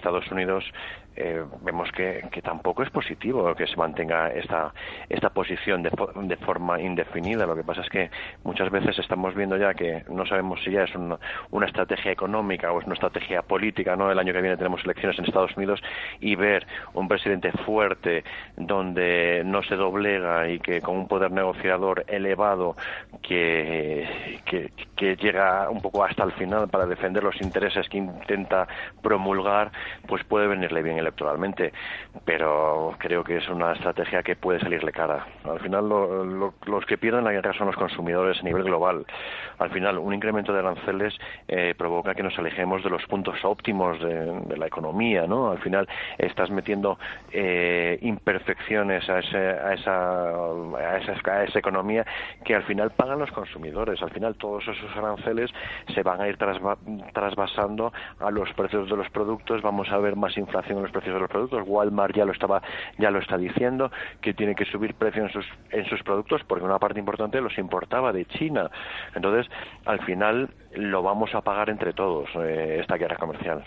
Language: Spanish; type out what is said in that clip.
Estados Unidos eh, vemos que, tampoco es positivo que se mantenga esta, esta posición de, de, forma indefinida. Lo que pasa es que muchas veces estamos viendo ya que no sabemos si ya es una, una estrategia económica o es una estrategia política. ¿no? El año que viene tenemos elecciones en Estados Unidos y ver un presidente fuerte donde no se doblega y que con un poder negociador elevado que, que, llega un poco hasta el final para defender los intereses que intenta promulgar, pues puede venirle bien electoralmente, pero creo que es una estrategia que puede salirle cara. Al final los que pierden la guerra son los consumidores a nivel global. Al final un incremento de aranceles eh, provoca que nos alejemos de los puntos óptimos de, la economía, ¿no? Al final estás metiendo eh, imperfecciones a, a, esa, a, esa, a esa economía que al final pagan los consumidores. Al final todos esos aranceles se van a ir trasvasando a los precios de los productos, vamos a ver más inflación en los precios de los productos. Walmart ya lo estaba ya lo está diciendo que tiene que subir precio en sus en sus productos porque una parte importante los importaba de China. Entonces, al final lo vamos a pagar entre todos eh, esta guerra comercial.